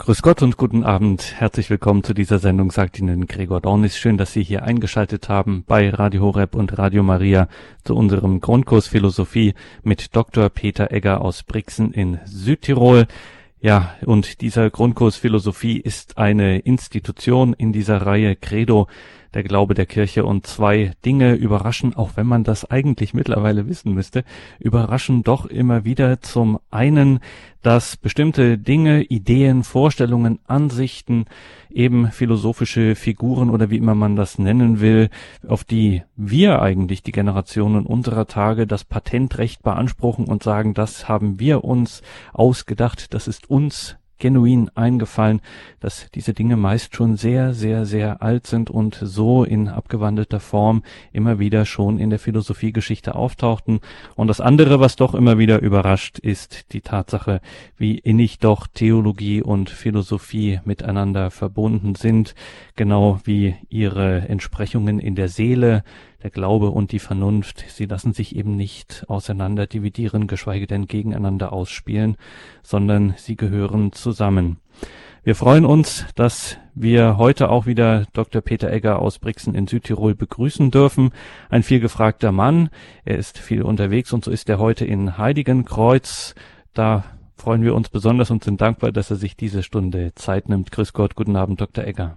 Grüß Gott und guten Abend. Herzlich willkommen zu dieser Sendung, sagt Ihnen Gregor Dornis. Schön, dass Sie hier eingeschaltet haben bei Radio Horeb und Radio Maria zu unserem Grundkurs Philosophie mit Dr. Peter Egger aus Brixen in Südtirol. Ja, und dieser Grundkurs Philosophie ist eine Institution in dieser Reihe Credo der Glaube der Kirche. Und zwei Dinge überraschen, auch wenn man das eigentlich mittlerweile wissen müsste, überraschen doch immer wieder. Zum einen, dass bestimmte Dinge, Ideen, Vorstellungen, Ansichten, eben philosophische Figuren oder wie immer man das nennen will, auf die wir eigentlich die Generationen unserer Tage das Patentrecht beanspruchen und sagen, das haben wir uns ausgedacht, das ist uns genuin eingefallen, dass diese Dinge meist schon sehr, sehr, sehr alt sind und so in abgewandelter Form immer wieder schon in der Philosophiegeschichte auftauchten. Und das andere, was doch immer wieder überrascht, ist die Tatsache, wie innig doch Theologie und Philosophie miteinander verbunden sind, genau wie ihre Entsprechungen in der Seele, der Glaube und die Vernunft, sie lassen sich eben nicht auseinander dividieren, geschweige denn gegeneinander ausspielen, sondern sie gehören zusammen. Wir freuen uns, dass wir heute auch wieder Dr. Peter Egger aus Brixen in Südtirol begrüßen dürfen. Ein viel gefragter Mann. Er ist viel unterwegs und so ist er heute in Heiligenkreuz. Da freuen wir uns besonders und sind dankbar, dass er sich diese Stunde Zeit nimmt. Grüß Gott, guten Abend, Dr. Egger.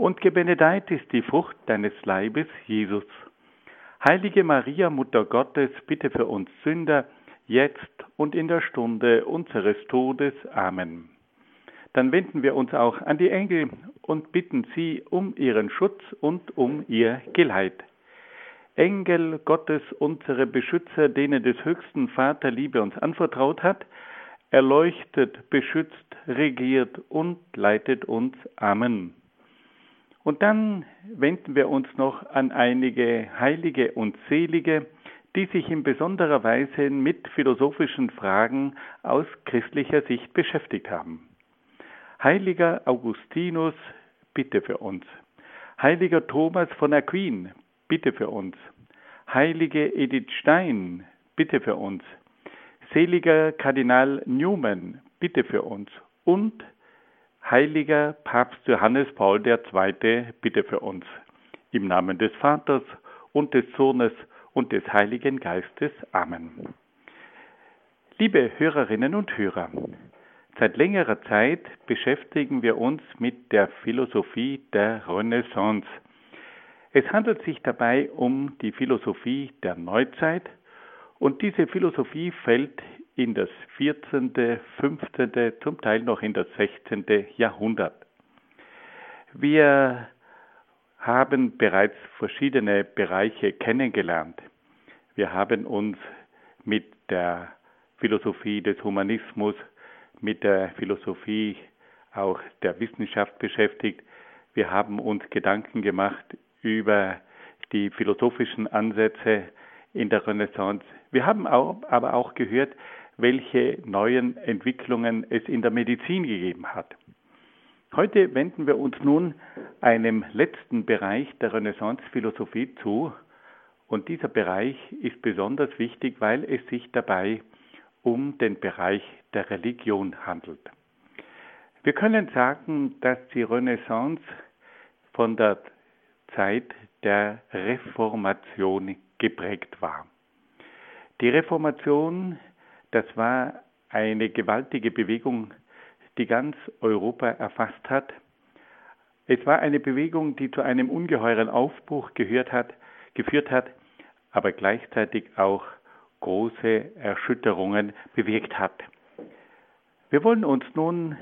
und gebenedeit ist die Frucht deines Leibes, Jesus. Heilige Maria, Mutter Gottes, bitte für uns Sünder, jetzt und in der Stunde unseres Todes. Amen. Dann wenden wir uns auch an die Engel und bitten sie um ihren Schutz und um ihr Geleit. Engel Gottes, unsere Beschützer, denen des höchsten Vater Liebe uns anvertraut hat, erleuchtet, beschützt, regiert und leitet uns. Amen. Und dann wenden wir uns noch an einige Heilige und Selige, die sich in besonderer Weise mit philosophischen Fragen aus christlicher Sicht beschäftigt haben. Heiliger Augustinus, bitte für uns. Heiliger Thomas von Aquin, bitte für uns. Heilige Edith Stein, bitte für uns. Seliger Kardinal Newman, bitte für uns. Und Heiliger Papst Johannes Paul II, bitte für uns. Im Namen des Vaters und des Sohnes und des Heiligen Geistes. Amen. Liebe Hörerinnen und Hörer, seit längerer Zeit beschäftigen wir uns mit der Philosophie der Renaissance. Es handelt sich dabei um die Philosophie der Neuzeit und diese Philosophie fällt in das 14., 15., zum Teil noch in das 16. Jahrhundert. Wir haben bereits verschiedene Bereiche kennengelernt. Wir haben uns mit der Philosophie des Humanismus, mit der Philosophie auch der Wissenschaft beschäftigt. Wir haben uns Gedanken gemacht über die philosophischen Ansätze in der Renaissance. Wir haben auch, aber auch gehört, welche neuen Entwicklungen es in der Medizin gegeben hat. Heute wenden wir uns nun einem letzten Bereich der Renaissance-Philosophie zu. Und dieser Bereich ist besonders wichtig, weil es sich dabei um den Bereich der Religion handelt. Wir können sagen, dass die Renaissance von der Zeit der Reformation geprägt war. Die Reformation, das war eine gewaltige Bewegung, die ganz Europa erfasst hat. Es war eine Bewegung, die zu einem ungeheuren Aufbruch gehört hat, geführt hat, aber gleichzeitig auch große Erschütterungen bewirkt hat. Wir wollen uns nun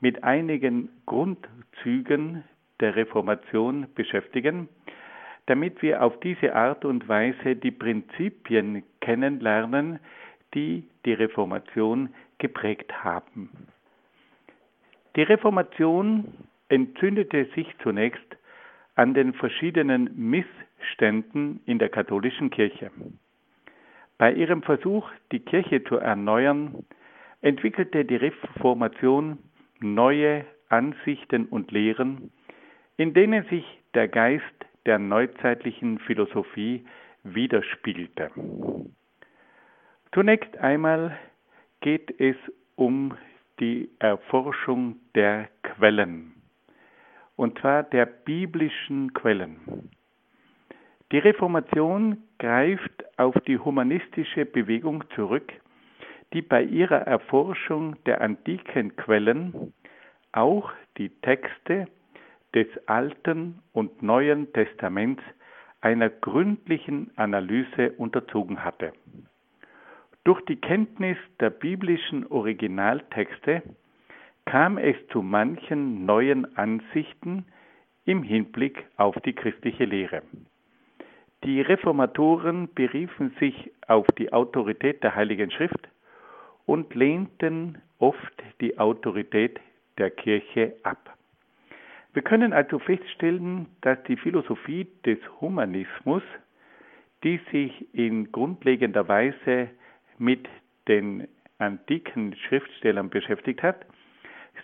mit einigen Grundzügen der Reformation beschäftigen, damit wir auf diese Art und Weise die Prinzipien kennenlernen, die die Reformation geprägt haben. Die Reformation entzündete sich zunächst an den verschiedenen Missständen in der katholischen Kirche. Bei ihrem Versuch, die Kirche zu erneuern, entwickelte die Reformation neue Ansichten und Lehren, in denen sich der Geist der neuzeitlichen Philosophie widerspiegelte. Zunächst einmal geht es um die Erforschung der Quellen, und zwar der biblischen Quellen. Die Reformation greift auf die humanistische Bewegung zurück, die bei ihrer Erforschung der antiken Quellen auch die Texte des Alten und Neuen Testaments einer gründlichen Analyse unterzogen hatte. Durch die Kenntnis der biblischen Originaltexte kam es zu manchen neuen Ansichten im Hinblick auf die christliche Lehre. Die Reformatoren beriefen sich auf die Autorität der Heiligen Schrift und lehnten oft die Autorität der Kirche ab. Wir können also feststellen, dass die Philosophie des Humanismus, die sich in grundlegender Weise mit den antiken Schriftstellern beschäftigt hat,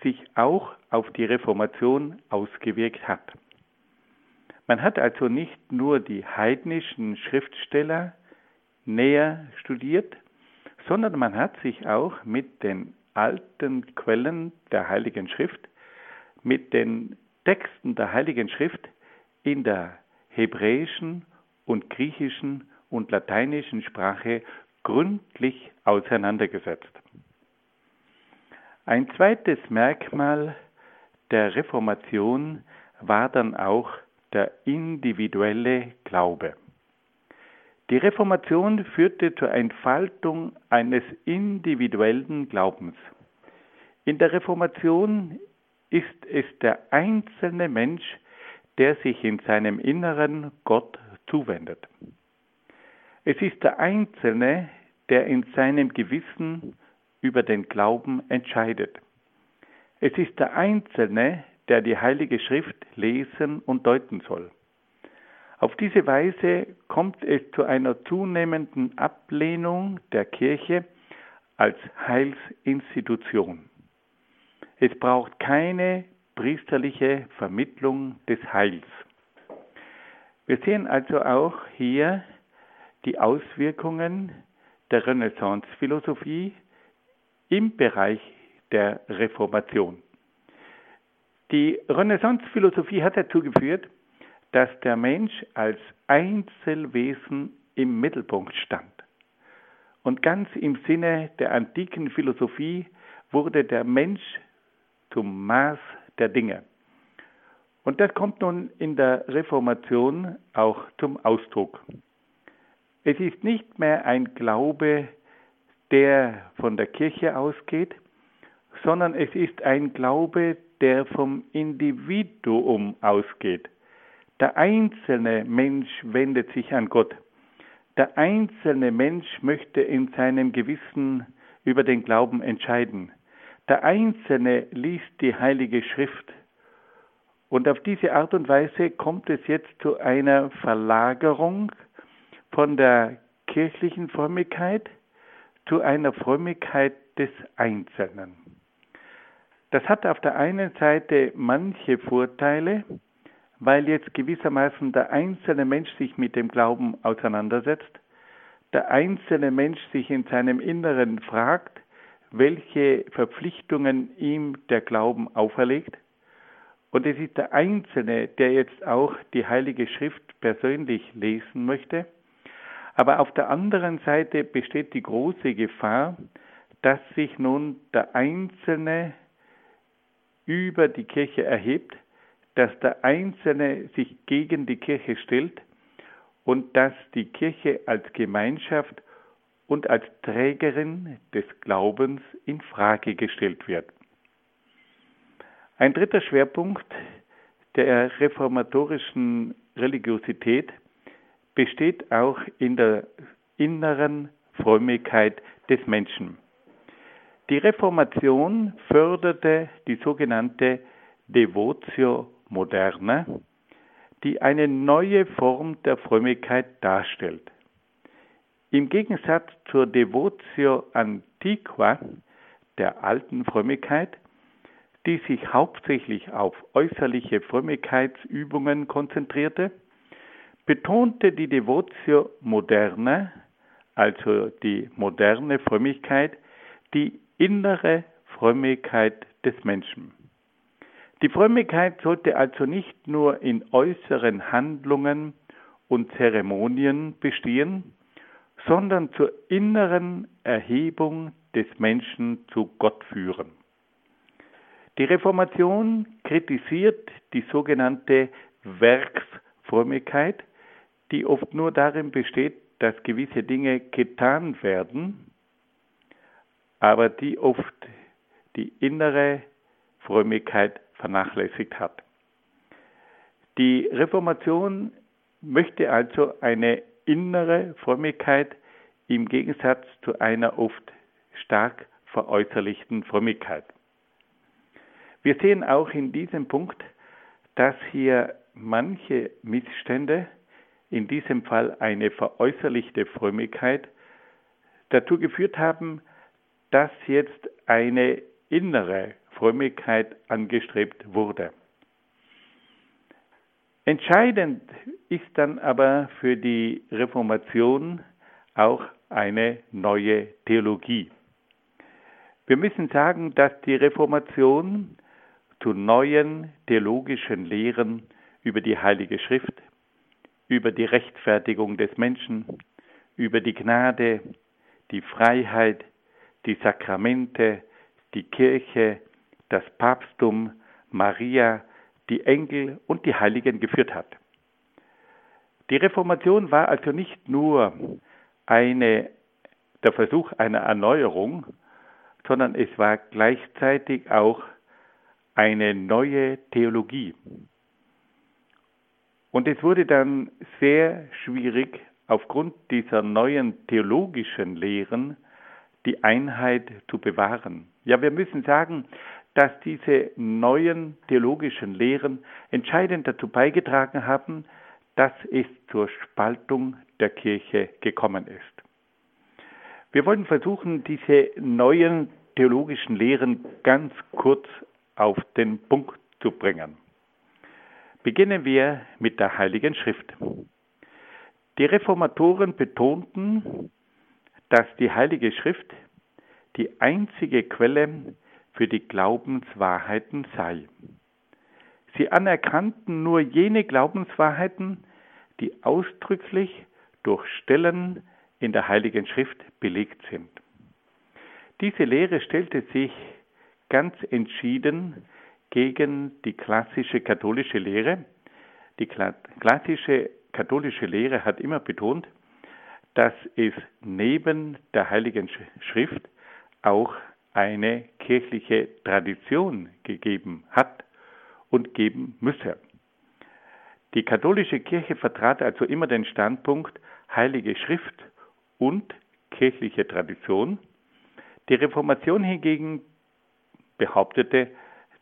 sich auch auf die Reformation ausgewirkt hat. Man hat also nicht nur die heidnischen Schriftsteller näher studiert, sondern man hat sich auch mit den alten Quellen der Heiligen Schrift, mit den Texten der Heiligen Schrift in der hebräischen und griechischen und lateinischen Sprache gründlich auseinandergesetzt. Ein zweites Merkmal der Reformation war dann auch der individuelle Glaube. Die Reformation führte zur Entfaltung eines individuellen Glaubens. In der Reformation ist es der einzelne Mensch, der sich in seinem Inneren Gott zuwendet. Es ist der Einzelne, der in seinem Gewissen über den Glauben entscheidet. Es ist der Einzelne, der die Heilige Schrift lesen und deuten soll. Auf diese Weise kommt es zu einer zunehmenden Ablehnung der Kirche als Heilsinstitution. Es braucht keine priesterliche Vermittlung des Heils. Wir sehen also auch hier die Auswirkungen der Renaissance-Philosophie im Bereich der Reformation. Die Renaissance-Philosophie hat dazu geführt, dass der Mensch als Einzelwesen im Mittelpunkt stand. Und ganz im Sinne der antiken Philosophie wurde der Mensch zum Maß der Dinge. Und das kommt nun in der Reformation auch zum Ausdruck. Es ist nicht mehr ein Glaube, der von der Kirche ausgeht, sondern es ist ein Glaube, der vom Individuum ausgeht. Der einzelne Mensch wendet sich an Gott. Der einzelne Mensch möchte in seinem Gewissen über den Glauben entscheiden. Der Einzelne liest die Heilige Schrift. Und auf diese Art und Weise kommt es jetzt zu einer Verlagerung von der kirchlichen Frömmigkeit zu einer Frömmigkeit des Einzelnen. Das hat auf der einen Seite manche Vorteile, weil jetzt gewissermaßen der einzelne Mensch sich mit dem Glauben auseinandersetzt, der einzelne Mensch sich in seinem Inneren fragt, welche Verpflichtungen ihm der Glauben auferlegt. Und es ist der Einzelne, der jetzt auch die Heilige Schrift persönlich lesen möchte. Aber auf der anderen Seite besteht die große Gefahr, dass sich nun der Einzelne über die Kirche erhebt, dass der Einzelne sich gegen die Kirche stellt und dass die Kirche als Gemeinschaft und als Trägerin des Glaubens in Frage gestellt wird. Ein dritter Schwerpunkt der reformatorischen Religiosität besteht auch in der inneren Frömmigkeit des Menschen. Die Reformation förderte die sogenannte Devotio Moderna, die eine neue Form der Frömmigkeit darstellt. Im Gegensatz zur Devotio Antiqua, der alten Frömmigkeit, die sich hauptsächlich auf äußerliche Frömmigkeitsübungen konzentrierte, betonte die Devotio Moderna, also die moderne Frömmigkeit, die innere Frömmigkeit des Menschen. Die Frömmigkeit sollte also nicht nur in äußeren Handlungen und Zeremonien bestehen, sondern zur inneren Erhebung des Menschen zu Gott führen. Die Reformation kritisiert die sogenannte Werksfrömmigkeit, die oft nur darin besteht, dass gewisse Dinge getan werden, aber die oft die innere Frömmigkeit vernachlässigt hat. Die Reformation möchte also eine innere Frömmigkeit im Gegensatz zu einer oft stark veräußerlichten Frömmigkeit. Wir sehen auch in diesem Punkt, dass hier manche Missstände, in diesem Fall eine veräußerlichte Frömmigkeit, dazu geführt haben, dass jetzt eine innere Frömmigkeit angestrebt wurde. Entscheidend ist dann aber für die Reformation auch eine neue Theologie. Wir müssen sagen, dass die Reformation zu neuen theologischen Lehren über die Heilige Schrift, über die Rechtfertigung des Menschen, über die Gnade, die Freiheit, die Sakramente, die Kirche, das Papsttum, Maria, die Engel und die Heiligen geführt hat. Die Reformation war also nicht nur eine, der Versuch einer Erneuerung, sondern es war gleichzeitig auch eine neue Theologie. Und es wurde dann sehr schwierig, aufgrund dieser neuen theologischen Lehren die Einheit zu bewahren. Ja, wir müssen sagen, dass diese neuen theologischen Lehren entscheidend dazu beigetragen haben, dass es zur Spaltung der Kirche gekommen ist. Wir wollen versuchen, diese neuen theologischen Lehren ganz kurz auf den Punkt zu bringen. Beginnen wir mit der Heiligen Schrift. Die Reformatoren betonten, dass die Heilige Schrift die einzige Quelle für die Glaubenswahrheiten sei. Sie anerkannten nur jene Glaubenswahrheiten, die ausdrücklich durch Stellen in der Heiligen Schrift belegt sind. Diese Lehre stellte sich ganz entschieden gegen die klassische katholische Lehre. Die klassische katholische Lehre hat immer betont, dass es neben der Heiligen Schrift auch eine kirchliche Tradition gegeben hat und geben müsse. Die katholische Kirche vertrat also immer den Standpunkt Heilige Schrift und kirchliche Tradition. Die Reformation hingegen behauptete,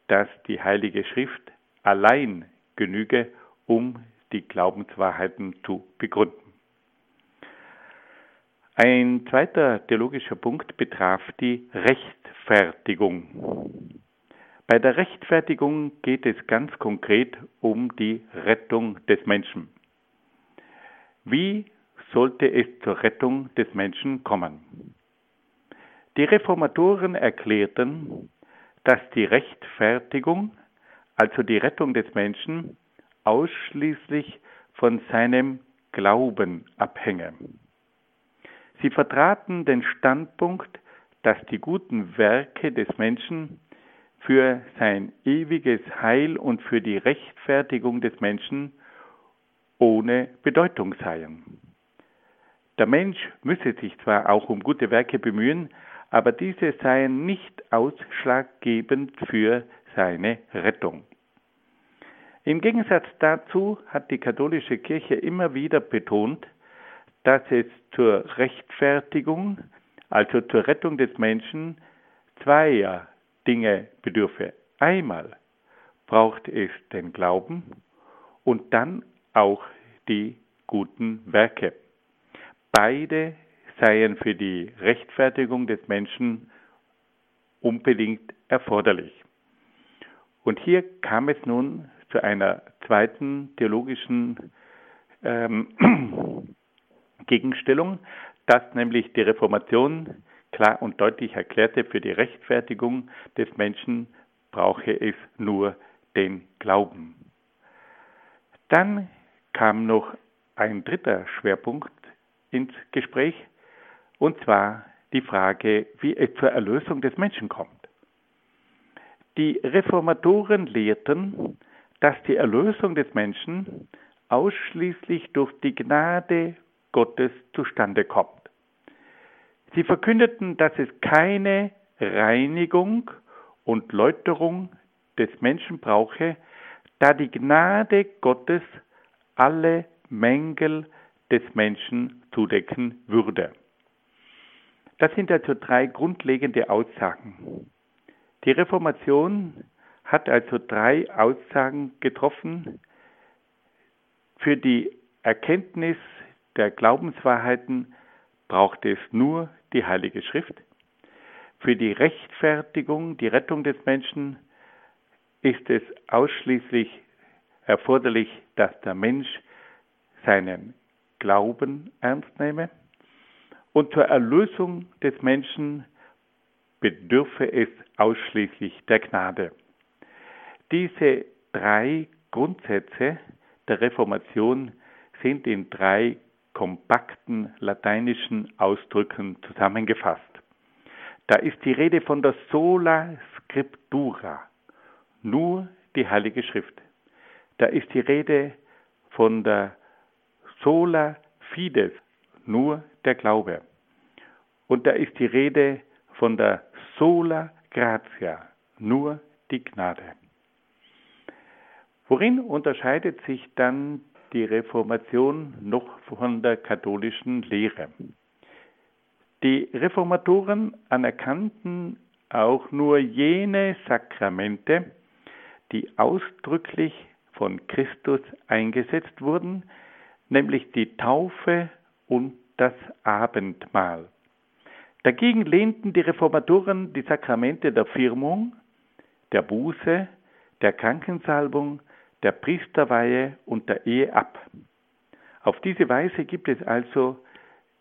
dass die Heilige Schrift allein genüge, um die Glaubenswahrheiten zu begründen. Ein zweiter theologischer Punkt betraf die Rechtfertigung. Bei der Rechtfertigung geht es ganz konkret um die Rettung des Menschen. Wie sollte es zur Rettung des Menschen kommen? Die Reformatoren erklärten, dass die Rechtfertigung, also die Rettung des Menschen, ausschließlich von seinem Glauben abhänge. Sie vertraten den Standpunkt, dass die guten Werke des Menschen für sein ewiges Heil und für die Rechtfertigung des Menschen ohne Bedeutung seien. Der Mensch müsse sich zwar auch um gute Werke bemühen, aber diese seien nicht ausschlaggebend für seine Rettung. Im Gegensatz dazu hat die katholische Kirche immer wieder betont, dass es zur Rechtfertigung, also zur Rettung des Menschen, zweier Dinge bedürfe. Einmal braucht es den Glauben und dann auch die guten Werke. Beide seien für die Rechtfertigung des Menschen unbedingt erforderlich. Und hier kam es nun zu einer zweiten theologischen ähm, Gegenstellung, dass nämlich die Reformation klar und deutlich erklärte, für die Rechtfertigung des Menschen brauche es nur den Glauben. Dann kam noch ein dritter Schwerpunkt ins Gespräch, und zwar die Frage, wie es zur Erlösung des Menschen kommt. Die Reformatoren lehrten, dass die Erlösung des Menschen ausschließlich durch die Gnade Gottes zustande kommt. Sie verkündeten, dass es keine Reinigung und Läuterung des Menschen brauche, da die Gnade Gottes alle Mängel des Menschen zudecken würde. Das sind also drei grundlegende Aussagen. Die Reformation hat also drei Aussagen getroffen für die Erkenntnis der Glaubenswahrheiten braucht es nur die Heilige Schrift. Für die Rechtfertigung, die Rettung des Menschen ist es ausschließlich erforderlich, dass der Mensch seinen Glauben ernst nehme. Und zur Erlösung des Menschen bedürfe es ausschließlich der Gnade. Diese drei Grundsätze der Reformation sind in drei kompakten lateinischen Ausdrücken zusammengefasst. Da ist die Rede von der sola scriptura, nur die Heilige Schrift. Da ist die Rede von der sola fides, nur der Glaube. Und da ist die Rede von der sola gratia, nur die Gnade. Worin unterscheidet sich dann die Reformation noch von der katholischen Lehre. Die Reformatoren anerkannten auch nur jene Sakramente, die ausdrücklich von Christus eingesetzt wurden, nämlich die Taufe und das Abendmahl. Dagegen lehnten die Reformatoren die Sakramente der Firmung, der Buße, der Krankensalbung, der Priesterweihe und der Ehe ab. Auf diese Weise gibt es also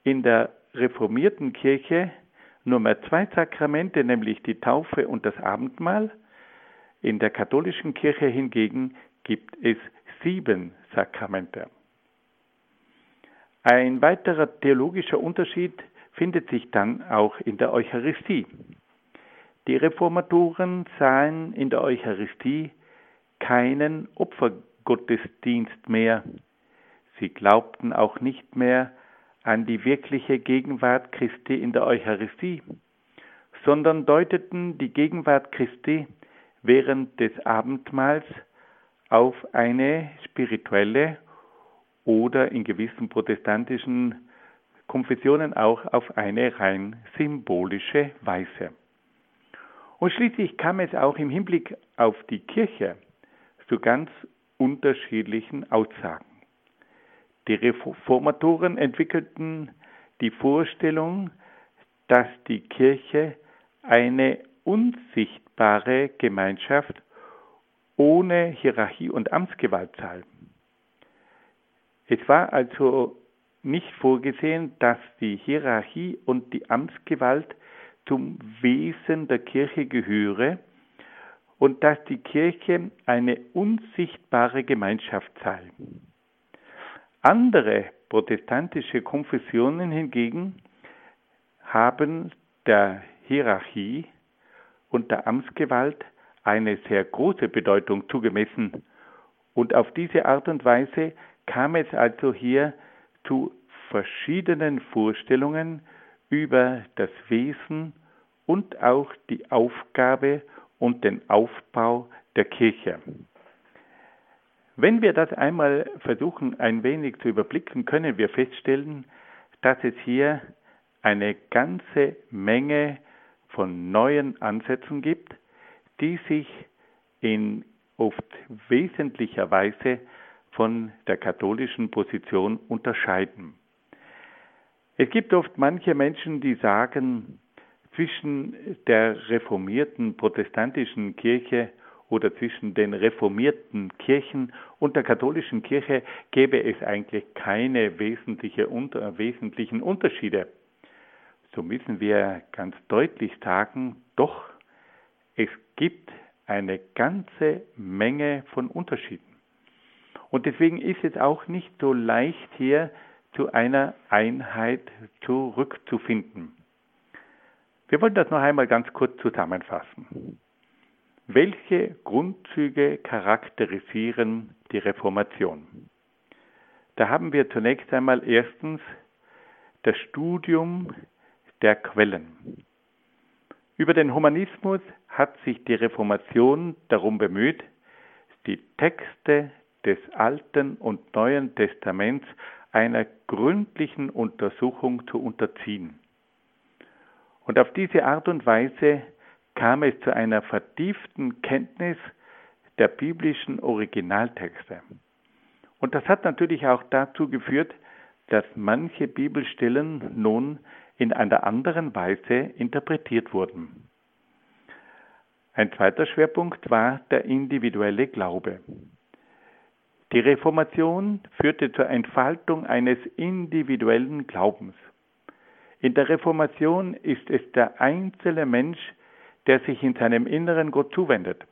in der reformierten Kirche nur mehr zwei Sakramente, nämlich die Taufe und das Abendmahl. In der katholischen Kirche hingegen gibt es sieben Sakramente. Ein weiterer theologischer Unterschied findet sich dann auch in der Eucharistie. Die Reformatoren sahen in der Eucharistie keinen Opfergottesdienst mehr. Sie glaubten auch nicht mehr an die wirkliche Gegenwart Christi in der Eucharistie, sondern deuteten die Gegenwart Christi während des Abendmahls auf eine spirituelle oder in gewissen protestantischen Konfessionen auch auf eine rein symbolische Weise. Und schließlich kam es auch im Hinblick auf die Kirche zu ganz unterschiedlichen Aussagen. Die Reformatoren entwickelten die Vorstellung, dass die Kirche eine unsichtbare Gemeinschaft ohne Hierarchie und Amtsgewalt sei. Es war also nicht vorgesehen, dass die Hierarchie und die Amtsgewalt zum Wesen der Kirche gehöre, und dass die Kirche eine unsichtbare Gemeinschaft sei. Andere protestantische Konfessionen hingegen haben der Hierarchie und der Amtsgewalt eine sehr große Bedeutung zugemessen. Und auf diese Art und Weise kam es also hier zu verschiedenen Vorstellungen über das Wesen und auch die Aufgabe und den Aufbau der Kirche. Wenn wir das einmal versuchen, ein wenig zu überblicken, können wir feststellen, dass es hier eine ganze Menge von neuen Ansätzen gibt, die sich in oft wesentlicher Weise von der katholischen Position unterscheiden. Es gibt oft manche Menschen, die sagen, zwischen der reformierten protestantischen Kirche oder zwischen den reformierten Kirchen und der katholischen Kirche gäbe es eigentlich keine wesentliche, unter, wesentlichen Unterschiede. So müssen wir ganz deutlich sagen, doch, es gibt eine ganze Menge von Unterschieden. Und deswegen ist es auch nicht so leicht hier zu einer Einheit zurückzufinden. Wir wollen das noch einmal ganz kurz zusammenfassen. Welche Grundzüge charakterisieren die Reformation? Da haben wir zunächst einmal erstens das Studium der Quellen. Über den Humanismus hat sich die Reformation darum bemüht, die Texte des Alten und Neuen Testaments einer gründlichen Untersuchung zu unterziehen. Und auf diese Art und Weise kam es zu einer vertieften Kenntnis der biblischen Originaltexte. Und das hat natürlich auch dazu geführt, dass manche Bibelstellen nun in einer anderen Weise interpretiert wurden. Ein zweiter Schwerpunkt war der individuelle Glaube. Die Reformation führte zur Entfaltung eines individuellen Glaubens. In der Reformation ist es der einzelne Mensch, der sich in seinem Inneren Gott zuwendet.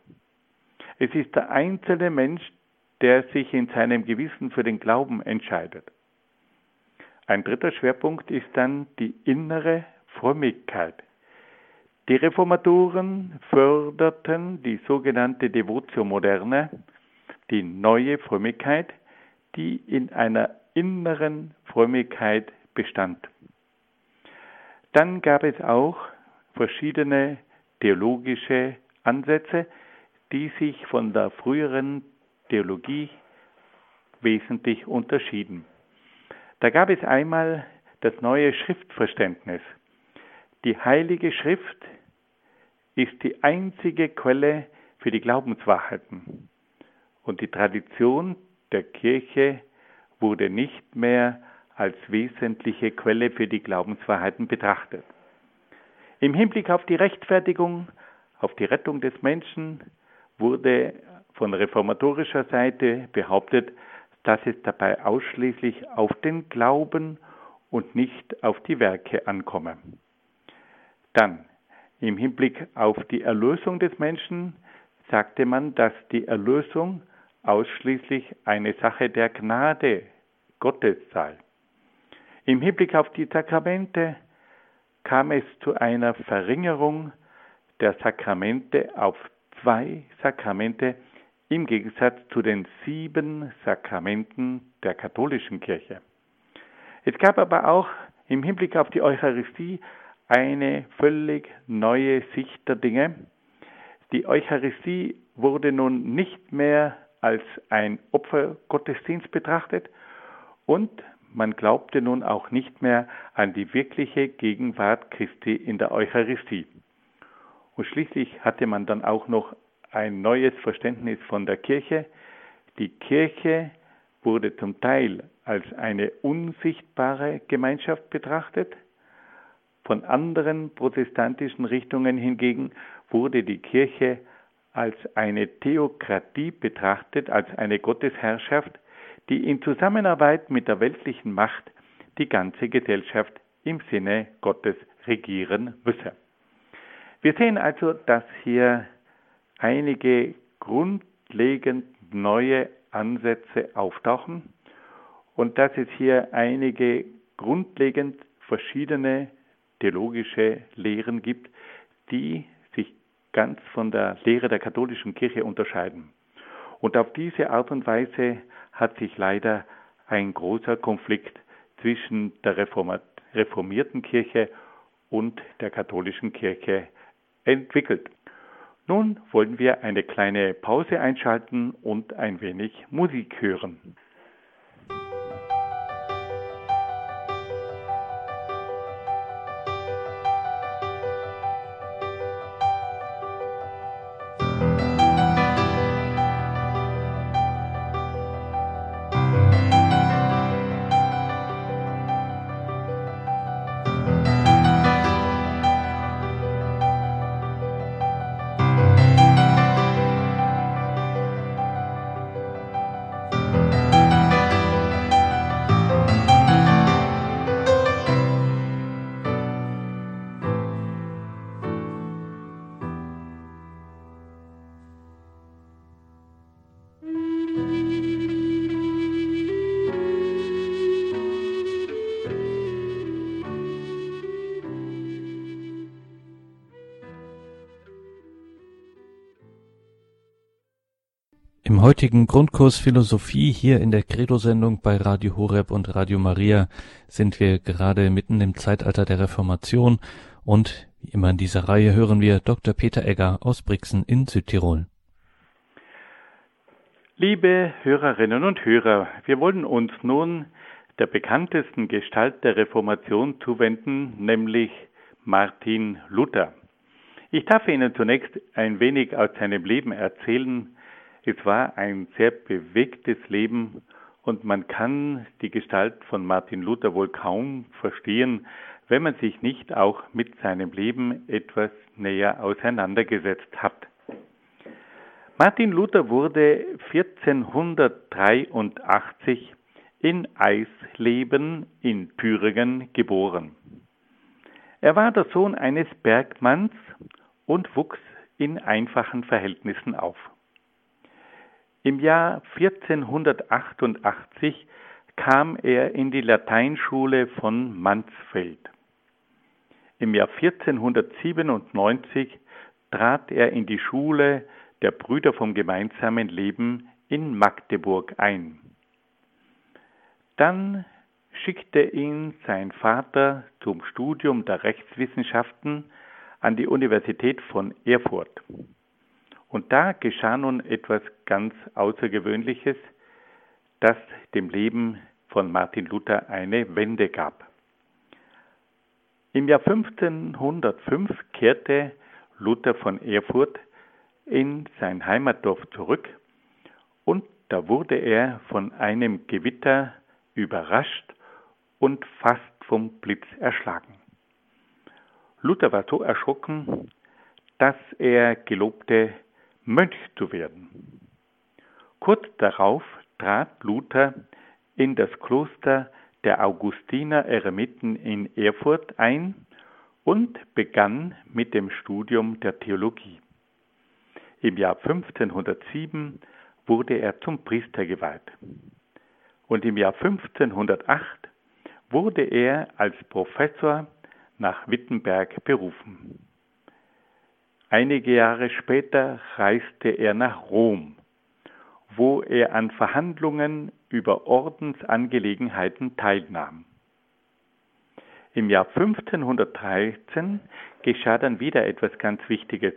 Es ist der einzelne Mensch, der sich in seinem Gewissen für den Glauben entscheidet. Ein dritter Schwerpunkt ist dann die innere Frömmigkeit. Die Reformatoren förderten die sogenannte Devotio Moderne, die neue Frömmigkeit, die in einer inneren Frömmigkeit bestand. Dann gab es auch verschiedene theologische Ansätze, die sich von der früheren Theologie wesentlich unterschieden. Da gab es einmal das neue Schriftverständnis. Die Heilige Schrift ist die einzige Quelle für die Glaubenswahrheiten. Und die Tradition der Kirche wurde nicht mehr als wesentliche Quelle für die Glaubenswahrheiten betrachtet. Im Hinblick auf die Rechtfertigung, auf die Rettung des Menschen wurde von reformatorischer Seite behauptet, dass es dabei ausschließlich auf den Glauben und nicht auf die Werke ankomme. Dann, im Hinblick auf die Erlösung des Menschen, sagte man, dass die Erlösung ausschließlich eine Sache der Gnade Gottes sei. Im Hinblick auf die Sakramente kam es zu einer Verringerung der Sakramente auf zwei Sakramente im Gegensatz zu den sieben Sakramenten der katholischen Kirche. Es gab aber auch im Hinblick auf die Eucharistie eine völlig neue Sicht der Dinge. Die Eucharistie wurde nun nicht mehr als ein Opfergottesdienst betrachtet und man glaubte nun auch nicht mehr an die wirkliche Gegenwart Christi in der Eucharistie. Und schließlich hatte man dann auch noch ein neues Verständnis von der Kirche. Die Kirche wurde zum Teil als eine unsichtbare Gemeinschaft betrachtet. Von anderen protestantischen Richtungen hingegen wurde die Kirche als eine Theokratie betrachtet, als eine Gottesherrschaft, die in Zusammenarbeit mit der weltlichen Macht die ganze Gesellschaft im Sinne Gottes regieren müsse. Wir sehen also, dass hier einige grundlegend neue Ansätze auftauchen und dass es hier einige grundlegend verschiedene theologische Lehren gibt, die ganz von der Lehre der katholischen Kirche unterscheiden. Und auf diese Art und Weise hat sich leider ein großer Konflikt zwischen der reformierten Kirche und der katholischen Kirche entwickelt. Nun wollen wir eine kleine Pause einschalten und ein wenig Musik hören. Heutigen Grundkurs Philosophie hier in der Credo-Sendung bei Radio Horeb und Radio Maria sind wir gerade mitten im Zeitalter der Reformation und wie immer in dieser Reihe hören wir Dr. Peter Egger aus Brixen in Südtirol. Liebe Hörerinnen und Hörer, wir wollen uns nun der bekanntesten Gestalt der Reformation zuwenden, nämlich Martin Luther. Ich darf Ihnen zunächst ein wenig aus seinem Leben erzählen, es war ein sehr bewegtes Leben und man kann die Gestalt von Martin Luther wohl kaum verstehen, wenn man sich nicht auch mit seinem Leben etwas näher auseinandergesetzt hat. Martin Luther wurde 1483 in Eisleben in Thüringen geboren. Er war der Sohn eines Bergmanns und wuchs in einfachen Verhältnissen auf. Im Jahr 1488 kam er in die Lateinschule von Mansfeld. Im Jahr 1497 trat er in die Schule der Brüder vom gemeinsamen Leben in Magdeburg ein. Dann schickte ihn sein Vater zum Studium der Rechtswissenschaften an die Universität von Erfurt. Und da geschah nun etwas ganz Außergewöhnliches, das dem Leben von Martin Luther eine Wende gab. Im Jahr 1505 kehrte Luther von Erfurt in sein Heimatdorf zurück und da wurde er von einem Gewitter überrascht und fast vom Blitz erschlagen. Luther war so erschrocken, dass er gelobte, Mönch zu werden. Kurz darauf trat Luther in das Kloster der Augustiner Eremiten in Erfurt ein und begann mit dem Studium der Theologie. Im Jahr 1507 wurde er zum Priester geweiht. Und im Jahr 1508 wurde er als Professor nach Wittenberg berufen. Einige Jahre später reiste er nach Rom, wo er an Verhandlungen über Ordensangelegenheiten teilnahm. Im Jahr 1513 geschah dann wieder etwas ganz Wichtiges.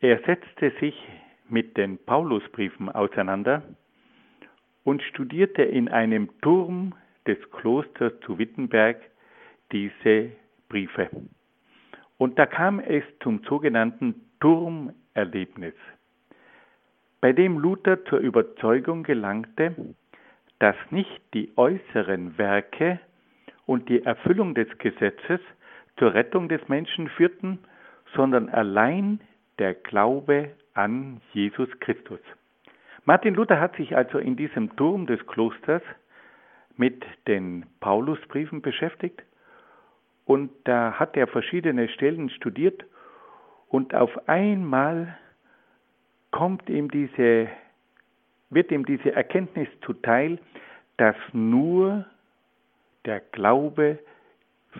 Er setzte sich mit den Paulusbriefen auseinander und studierte in einem Turm des Klosters zu Wittenberg diese Briefe. Und da kam es zum sogenannten Turmerlebnis, bei dem Luther zur Überzeugung gelangte, dass nicht die äußeren Werke und die Erfüllung des Gesetzes zur Rettung des Menschen führten, sondern allein der Glaube an Jesus Christus. Martin Luther hat sich also in diesem Turm des Klosters mit den Paulusbriefen beschäftigt und da hat er verschiedene Stellen studiert und auf einmal kommt ihm diese, wird ihm diese Erkenntnis zuteil, dass nur der Glaube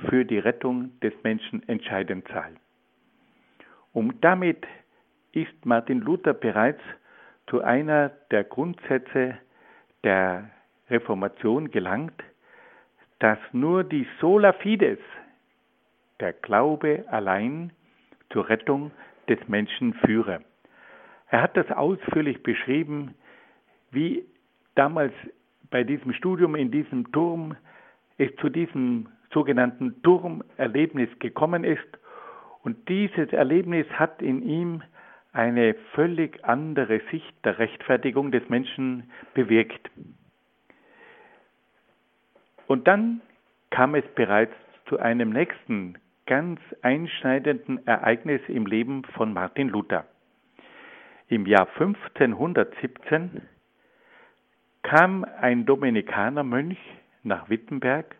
für die Rettung des Menschen entscheidend sei. Und damit ist Martin Luther bereits zu einer der Grundsätze der Reformation gelangt, dass nur die sola fides, der Glaube allein, zur Rettung des Menschen führe. Er hat das ausführlich beschrieben, wie damals bei diesem Studium in diesem Turm es zu diesem sogenannten Turmerlebnis gekommen ist. Und dieses Erlebnis hat in ihm eine völlig andere Sicht der Rechtfertigung des Menschen bewirkt. Und dann kam es bereits zu einem nächsten ganz einschneidenden Ereignis im Leben von Martin Luther. Im Jahr 1517 kam ein Dominikanermönch nach Wittenberg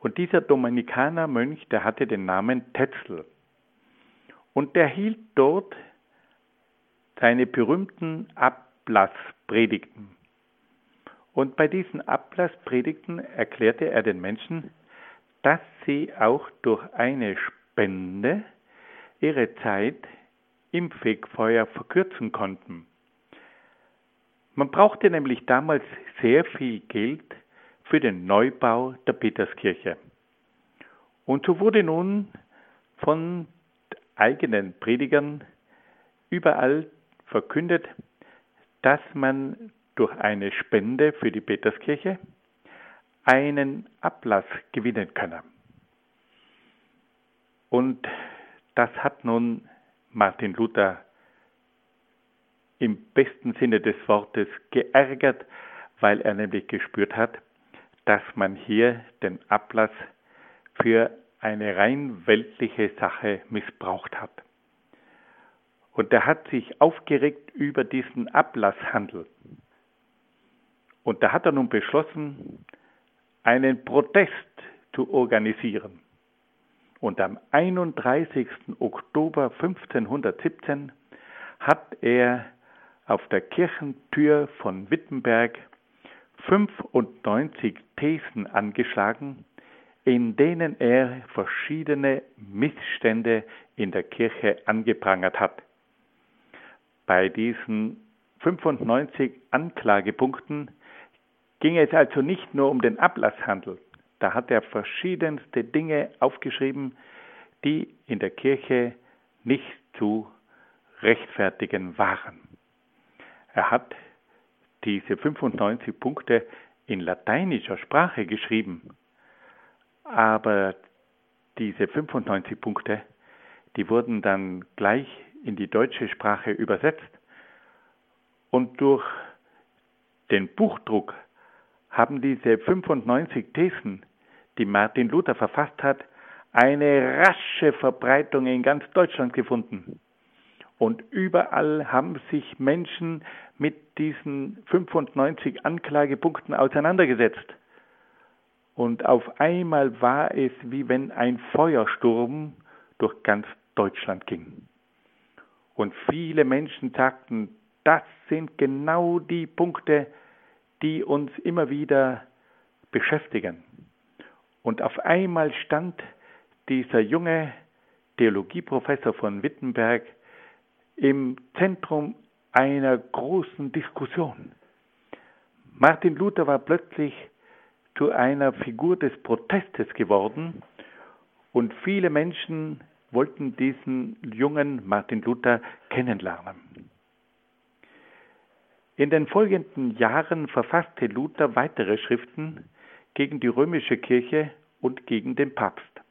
und dieser Dominikanermönch, der hatte den Namen Tetzel und der hielt dort seine berühmten Ablasspredigten. Und bei diesen Ablasspredigten erklärte er den Menschen, dass sie auch durch eine Spende ihre Zeit im Fegfeuer verkürzen konnten. Man brauchte nämlich damals sehr viel Geld für den Neubau der Peterskirche. Und so wurde nun von eigenen Predigern überall verkündet, dass man durch eine Spende für die Peterskirche einen Ablass gewinnen könne. Und das hat nun Martin Luther im besten Sinne des Wortes geärgert, weil er nämlich gespürt hat, dass man hier den Ablass für eine rein weltliche Sache missbraucht hat. Und er hat sich aufgeregt über diesen Ablasshandel. Und da hat er nun beschlossen, einen Protest zu organisieren. Und am 31. Oktober 1517 hat er auf der Kirchentür von Wittenberg 95 Thesen angeschlagen, in denen er verschiedene Missstände in der Kirche angeprangert hat. Bei diesen 95 Anklagepunkten ging es also nicht nur um den Ablasshandel. Da hat er verschiedenste Dinge aufgeschrieben, die in der Kirche nicht zu rechtfertigen waren. Er hat diese 95 Punkte in lateinischer Sprache geschrieben, aber diese 95 Punkte, die wurden dann gleich in die deutsche Sprache übersetzt und durch den Buchdruck haben diese 95 Thesen, die Martin Luther verfasst hat, eine rasche Verbreitung in ganz Deutschland gefunden. Und überall haben sich Menschen mit diesen 95 Anklagepunkten auseinandergesetzt. Und auf einmal war es, wie wenn ein Feuersturm durch ganz Deutschland ging. Und viele Menschen sagten, das sind genau die Punkte, die uns immer wieder beschäftigen. Und auf einmal stand dieser junge Theologieprofessor von Wittenberg im Zentrum einer großen Diskussion. Martin Luther war plötzlich zu einer Figur des Protestes geworden und viele Menschen wollten diesen jungen Martin Luther kennenlernen. In den folgenden Jahren verfasste Luther weitere Schriften gegen die römische Kirche und gegen den Papst.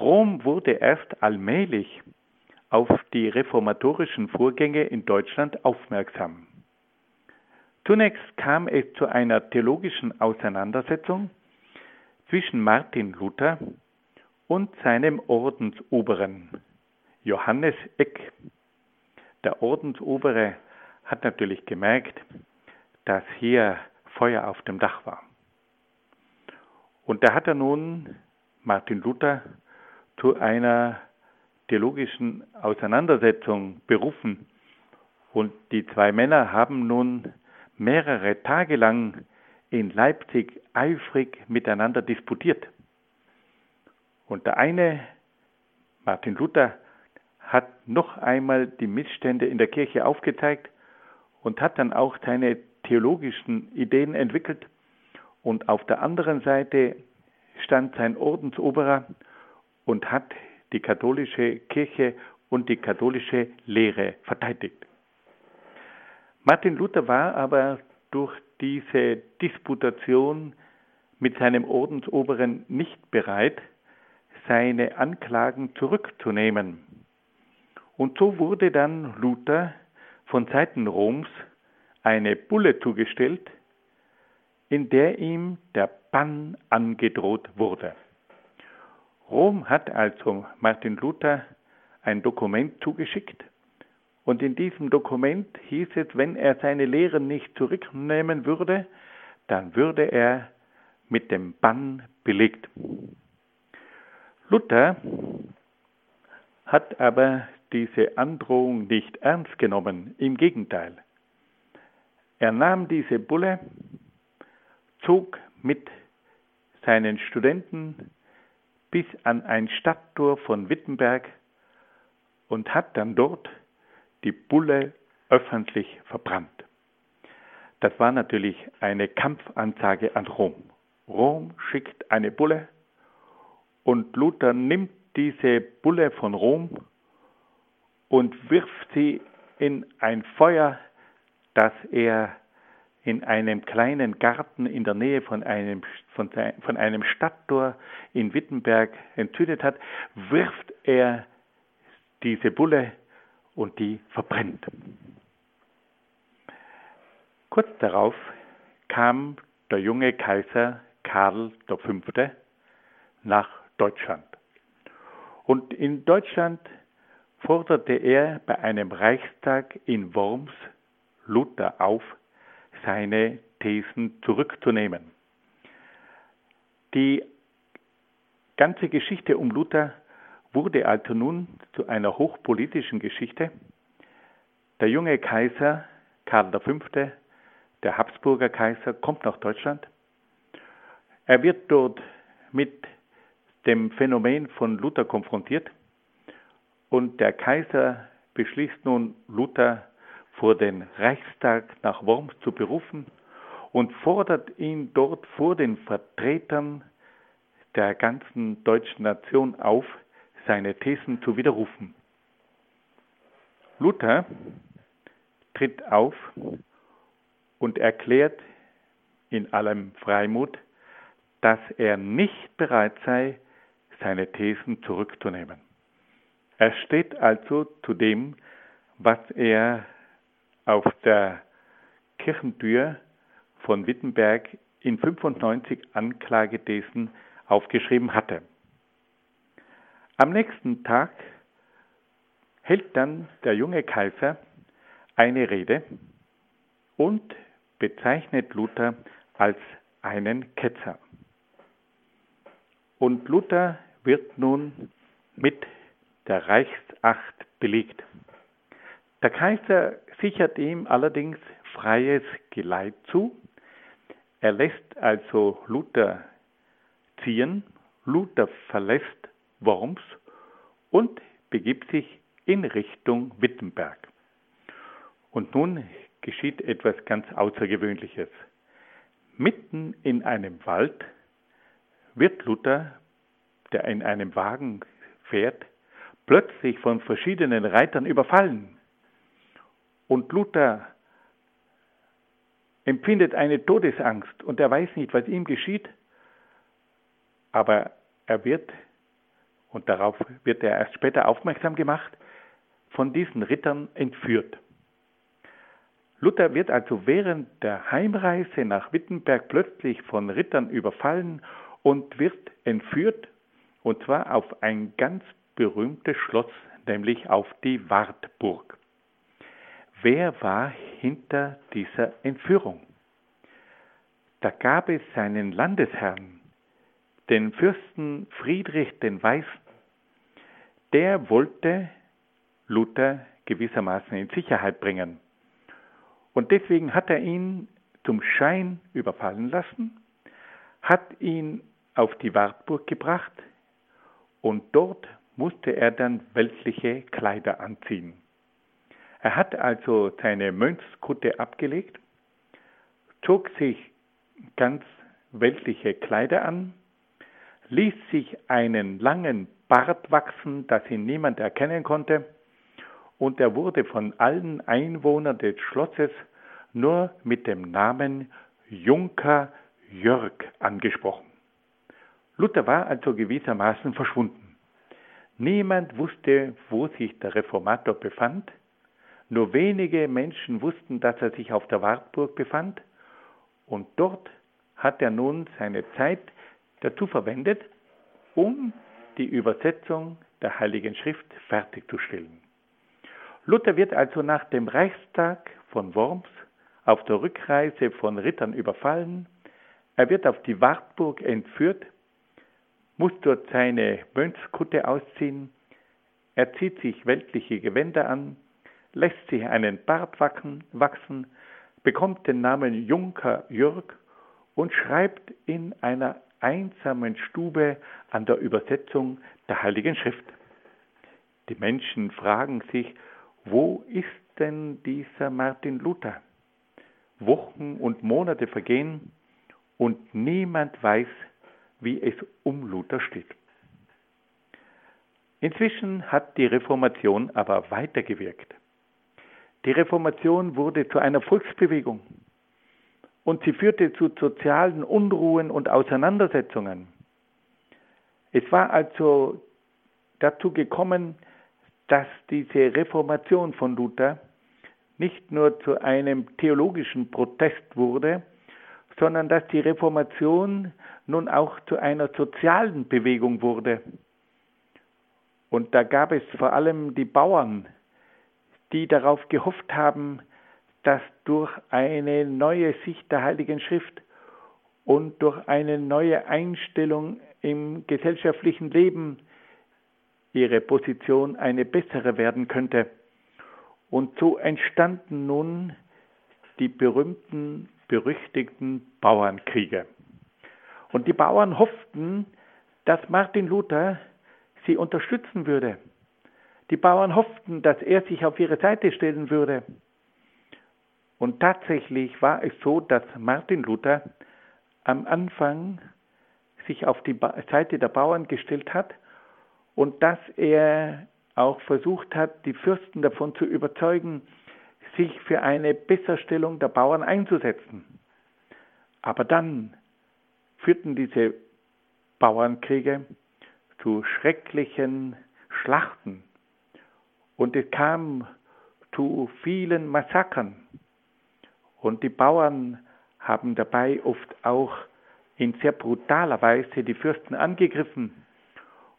Rom wurde erst allmählich auf die reformatorischen Vorgänge in Deutschland aufmerksam. Zunächst kam es zu einer theologischen Auseinandersetzung zwischen Martin Luther und seinem Ordensoberen Johannes Eck. Der Ordensobere hat natürlich gemerkt, dass hier Feuer auf dem Dach war. Und da hat er nun Martin Luther zu einer theologischen Auseinandersetzung berufen. Und die zwei Männer haben nun mehrere Tage lang in Leipzig eifrig miteinander disputiert. Und der eine, Martin Luther, hat noch einmal die Missstände in der Kirche aufgezeigt und hat dann auch seine theologischen Ideen entwickelt. Und auf der anderen Seite stand sein Ordensoberer und hat die katholische Kirche und die katholische Lehre verteidigt. Martin Luther war aber durch diese Disputation mit seinem Ordensoberen nicht bereit, seine Anklagen zurückzunehmen. Und so wurde dann Luther von Seiten Roms eine Bulle zugestellt, in der ihm der Bann angedroht wurde. Rom hat also Martin Luther ein Dokument zugeschickt und in diesem Dokument hieß es, wenn er seine Lehren nicht zurücknehmen würde, dann würde er mit dem Bann belegt. Luther hat aber diese Androhung nicht ernst genommen, im Gegenteil. Er nahm diese Bulle, zog mit seinen Studenten bis an ein Stadttor von Wittenberg und hat dann dort die Bulle öffentlich verbrannt. Das war natürlich eine Kampfansage an Rom. Rom schickt eine Bulle und Luther nimmt diese Bulle von Rom und wirft sie in ein Feuer, das er in einem kleinen Garten in der Nähe von einem, von, von einem Stadttor in Wittenberg entzündet hat, wirft er diese Bulle und die verbrennt. Kurz darauf kam der junge Kaiser Karl V. nach Deutschland. Und in Deutschland forderte er bei einem Reichstag in Worms Luther auf, seine Thesen zurückzunehmen. Die ganze Geschichte um Luther wurde also nun zu einer hochpolitischen Geschichte. Der junge Kaiser Karl V., der Habsburger Kaiser, kommt nach Deutschland. Er wird dort mit dem Phänomen von Luther konfrontiert und der Kaiser beschließt nun, Luther vor den Reichstag nach Worms zu berufen und fordert ihn dort vor den Vertretern der ganzen deutschen Nation auf, seine Thesen zu widerrufen. Luther tritt auf und erklärt in allem Freimut, dass er nicht bereit sei, seine Thesen zurückzunehmen. Er steht also zu dem, was er auf der Kirchentür von Wittenberg in 95 Anklagethesen aufgeschrieben hatte. Am nächsten Tag hält dann der junge Kaiser eine Rede und bezeichnet Luther als einen Ketzer. Und Luther wird nun mit der Reichsacht belegt. Der Kaiser sichert ihm allerdings freies Geleit zu. Er lässt also Luther ziehen. Luther verlässt Worms und begibt sich in Richtung Wittenberg. Und nun geschieht etwas ganz Außergewöhnliches. Mitten in einem Wald wird Luther, der in einem Wagen fährt, plötzlich von verschiedenen Reitern überfallen. Und Luther empfindet eine Todesangst und er weiß nicht, was ihm geschieht, aber er wird und darauf wird er erst später aufmerksam gemacht, von diesen Rittern entführt. Luther wird also während der Heimreise nach Wittenberg plötzlich von Rittern überfallen und wird entführt, und zwar auf ein ganz berühmtes Schloss, nämlich auf die Wartburg. Wer war hinter dieser Entführung? Da gab es seinen Landesherrn, den Fürsten Friedrich den Weißen, der wollte Luther gewissermaßen in Sicherheit bringen. Und deswegen hat er ihn zum Schein überfallen lassen, hat ihn auf die Wartburg gebracht und dort musste er dann weltliche Kleider anziehen. Er hat also seine Mönchskutte abgelegt, zog sich ganz weltliche Kleider an, ließ sich einen langen Bart wachsen, dass ihn niemand erkennen konnte, und er wurde von allen Einwohnern des Schlosses nur mit dem Namen Junker Jörg angesprochen. Luther war also gewissermaßen verschwunden. Niemand wusste, wo sich der Reformator befand, nur wenige Menschen wussten, dass er sich auf der Wartburg befand, und dort hat er nun seine Zeit dazu verwendet, um die Übersetzung der Heiligen Schrift fertigzustellen. Luther wird also nach dem Reichstag von Worms auf der Rückreise von Rittern überfallen, er wird auf die Wartburg entführt, muss dort seine Mönchskutte ausziehen, er zieht sich weltliche Gewänder an, lässt sich einen Bart wachsen, bekommt den Namen Junker Jürg und schreibt in einer einsamen Stube an der Übersetzung der Heiligen Schrift. Die Menschen fragen sich, wo ist denn dieser Martin Luther? Wochen und Monate vergehen und niemand weiß, wie es um Luther steht. Inzwischen hat die Reformation aber weitergewirkt. Die Reformation wurde zu einer Volksbewegung und sie führte zu sozialen Unruhen und Auseinandersetzungen. Es war also dazu gekommen, dass diese Reformation von Luther nicht nur zu einem theologischen Protest wurde, sondern dass die Reformation nun auch zu einer sozialen Bewegung wurde. Und da gab es vor allem die Bauern, die darauf gehofft haben, dass durch eine neue Sicht der Heiligen Schrift und durch eine neue Einstellung im gesellschaftlichen Leben ihre Position eine bessere werden könnte. Und so entstanden nun die berühmten, berüchtigten Bauernkriege. Und die Bauern hofften, dass Martin Luther sie unterstützen würde. Die Bauern hofften, dass er sich auf ihre Seite stellen würde. Und tatsächlich war es so, dass Martin Luther am Anfang sich auf die Seite der Bauern gestellt hat und dass er auch versucht hat, die Fürsten davon zu überzeugen, sich für eine Besserstellung der Bauern einzusetzen. Aber dann führten diese Bauernkriege zu schrecklichen Schlachten und es kam zu vielen Massakern. Und die Bauern haben dabei oft auch in sehr brutaler Weise die Fürsten angegriffen.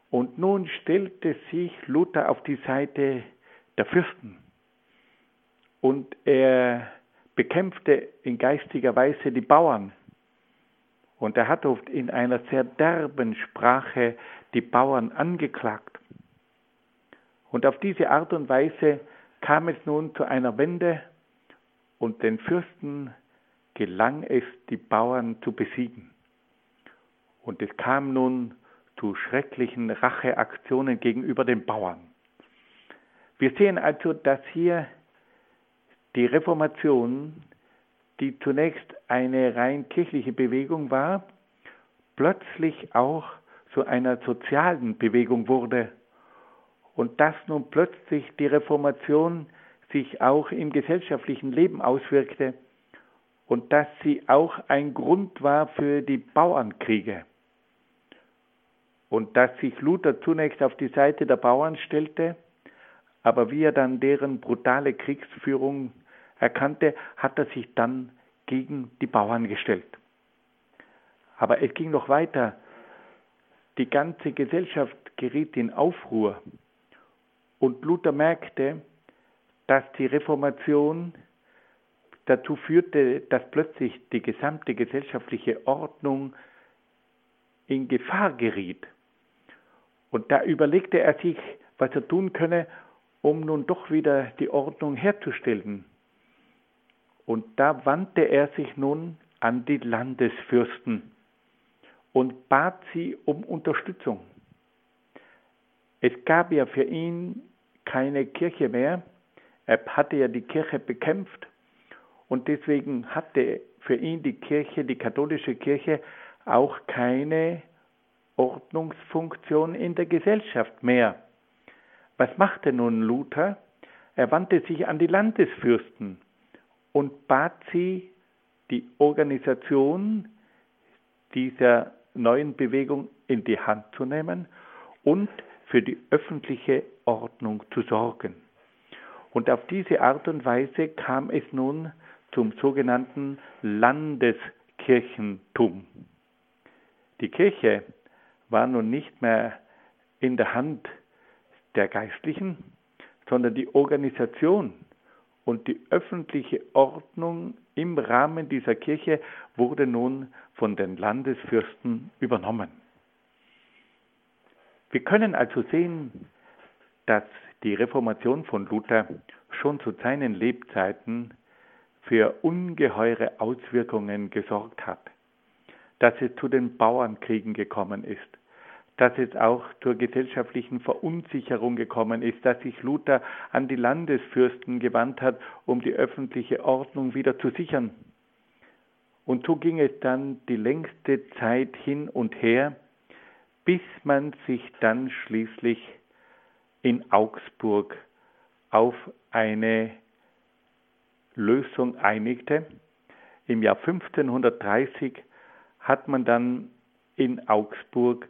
Und nun stellte sich Luther auf die Seite der Fürsten. Und er bekämpfte in geistiger Weise die Bauern. Und er hat oft in einer sehr derben Sprache die Bauern angeklagt. Und auf diese Art und Weise kam es nun zu einer Wende und den Fürsten gelang es, die Bauern zu besiegen. Und es kam nun zu schrecklichen Racheaktionen gegenüber den Bauern. Wir sehen also, dass hier die Reformation, die zunächst eine rein kirchliche Bewegung war, plötzlich auch zu einer sozialen Bewegung wurde und dass nun plötzlich die Reformation sich auch im gesellschaftlichen Leben auswirkte und dass sie auch ein Grund war für die Bauernkriege. Und dass sich Luther zunächst auf die Seite der Bauern stellte, aber wie er dann deren brutale Kriegsführung erkannte, hat er sich dann gegen die Bauern gestellt. Aber es ging noch weiter. Die ganze Gesellschaft geriet in Aufruhr. Und Luther merkte, dass die Reformation dazu führte, dass plötzlich die gesamte gesellschaftliche Ordnung in Gefahr geriet. Und da überlegte er sich, was er tun könne, um nun doch wieder die Ordnung herzustellen. Und da wandte er sich nun an die Landesfürsten und bat sie um Unterstützung. Es gab ja für ihn keine Kirche mehr. Er hatte ja die Kirche bekämpft und deswegen hatte für ihn die Kirche, die katholische Kirche, auch keine Ordnungsfunktion in der Gesellschaft mehr. Was machte nun Luther? Er wandte sich an die Landesfürsten und bat sie, die Organisation dieser neuen Bewegung in die Hand zu nehmen und für die öffentliche Ordnung zu sorgen. Und auf diese Art und Weise kam es nun zum sogenannten Landeskirchentum. Die Kirche war nun nicht mehr in der Hand der Geistlichen, sondern die Organisation und die öffentliche Ordnung im Rahmen dieser Kirche wurde nun von den Landesfürsten übernommen. Wir können also sehen, dass die Reformation von Luther schon zu seinen Lebzeiten für ungeheure Auswirkungen gesorgt hat, dass es zu den Bauernkriegen gekommen ist, dass es auch zur gesellschaftlichen Verunsicherung gekommen ist, dass sich Luther an die Landesfürsten gewandt hat, um die öffentliche Ordnung wieder zu sichern. Und so ging es dann die längste Zeit hin und her, bis man sich dann schließlich in Augsburg auf eine Lösung einigte. Im Jahr 1530 hat man dann in Augsburg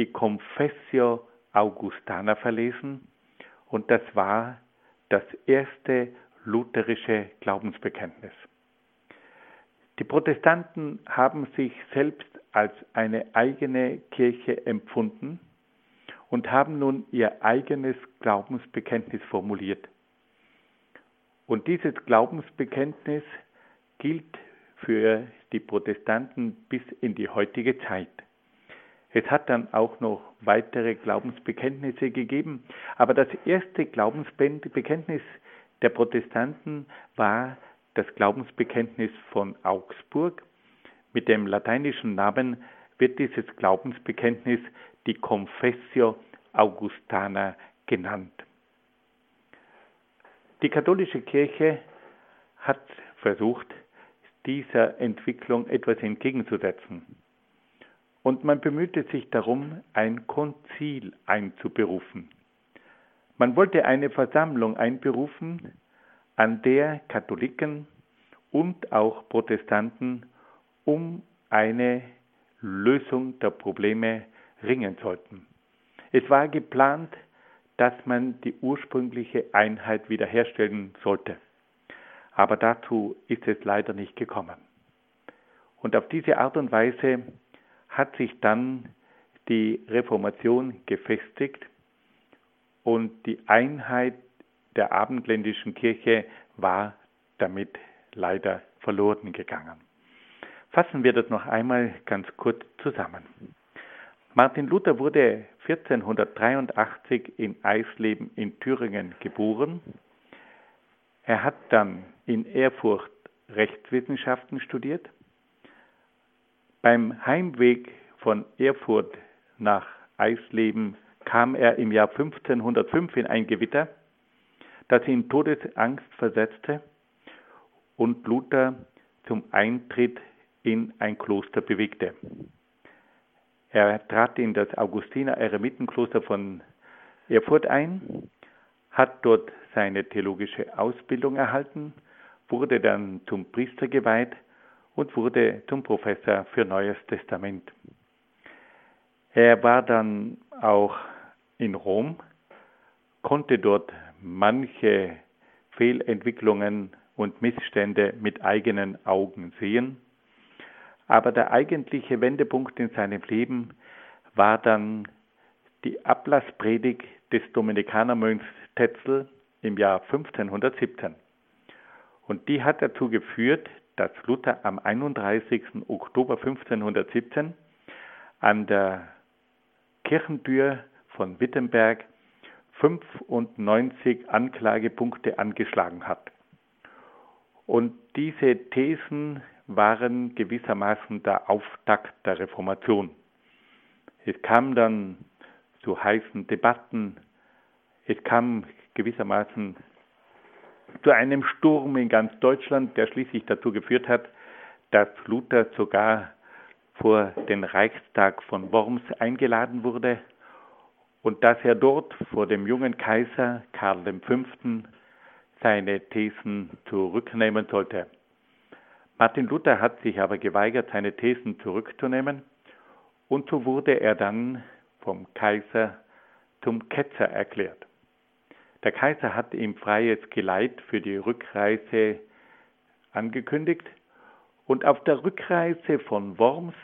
die Confessio Augustana verlesen und das war das erste lutherische Glaubensbekenntnis. Die Protestanten haben sich selbst als eine eigene Kirche empfunden und haben nun ihr eigenes Glaubensbekenntnis formuliert. Und dieses Glaubensbekenntnis gilt für die Protestanten bis in die heutige Zeit. Es hat dann auch noch weitere Glaubensbekenntnisse gegeben, aber das erste Glaubensbekenntnis der Protestanten war das Glaubensbekenntnis von Augsburg. Mit dem lateinischen Namen wird dieses Glaubensbekenntnis die Confessio Augustana genannt. Die katholische Kirche hat versucht, dieser Entwicklung etwas entgegenzusetzen und man bemühte sich darum, ein Konzil einzuberufen. Man wollte eine Versammlung einberufen, an der Katholiken und auch Protestanten um eine Lösung der Probleme ringen sollten. Es war geplant, dass man die ursprüngliche Einheit wiederherstellen sollte. Aber dazu ist es leider nicht gekommen. Und auf diese Art und Weise hat sich dann die Reformation gefestigt und die Einheit der abendländischen Kirche war damit leider verloren gegangen. Fassen wir das noch einmal ganz kurz zusammen. Martin Luther wurde 1483 in Eisleben in Thüringen geboren. Er hat dann in Erfurt Rechtswissenschaften studiert beim Heimweg von Erfurt nach Eisleben kam er im Jahr 1505 in ein Gewitter, das ihn Todesangst versetzte und Luther zum Eintritt in ein Kloster bewegte. Er trat in das Augustiner Eremitenkloster von Erfurt ein, hat dort seine theologische Ausbildung erhalten, wurde dann zum Priester geweiht und wurde zum Professor für Neues Testament. Er war dann auch in Rom, konnte dort manche Fehlentwicklungen und Missstände mit eigenen Augen sehen. Aber der eigentliche Wendepunkt in seinem Leben war dann die Ablasspredigt des Dominikanermönchs Tetzel im Jahr 1517. Und die hat dazu geführt, dass Luther am 31. Oktober 1517 an der Kirchentür von Wittenberg 95 Anklagepunkte angeschlagen hat. Und diese Thesen waren gewissermaßen der Auftakt der Reformation. Es kam dann zu heißen Debatten. Es kam gewissermaßen zu einem Sturm in ganz Deutschland, der schließlich dazu geführt hat, dass Luther sogar vor den Reichstag von Worms eingeladen wurde und dass er dort vor dem jungen Kaiser Karl V. seine Thesen zurücknehmen sollte. Martin Luther hat sich aber geweigert, seine Thesen zurückzunehmen und so wurde er dann vom Kaiser zum Ketzer erklärt. Der Kaiser hat ihm freies Geleit für die Rückreise angekündigt und auf der Rückreise von Worms